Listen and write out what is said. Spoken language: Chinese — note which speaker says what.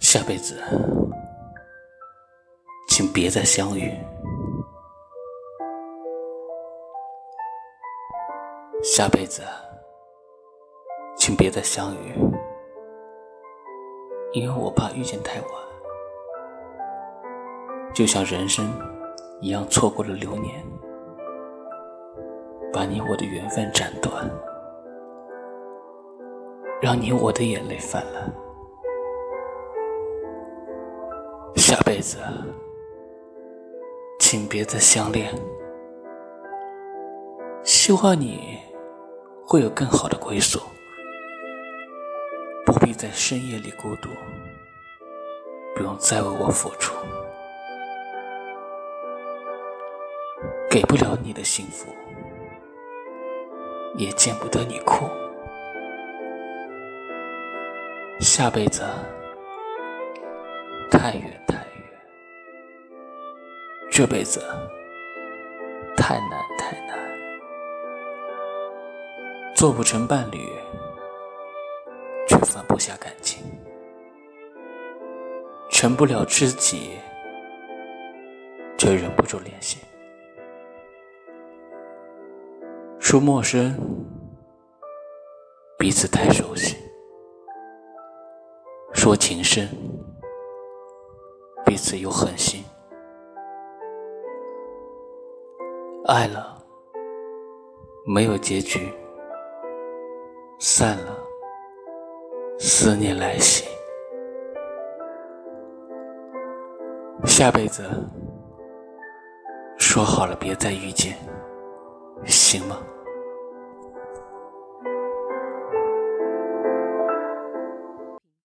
Speaker 1: 下辈子，请别再相遇。下辈子，请别再相遇，因为我怕遇见太晚，就像人生一样错过了流年，把你我的缘分斩断，让你我的眼泪泛滥。下辈子，请别再相恋，希望你。会有更好的归宿，不必在深夜里孤独，不用再为我付出，给不了你的幸福，也见不得你哭。下辈子太远。太远，这辈子太难太难。做不成伴侣，却放不下感情；成不了知己，却忍不住联系。说陌生，彼此太熟悉；说情深，彼此又狠心。爱了，没有结局。散了，思念来袭。下辈子说好了，别再遇见，行吗？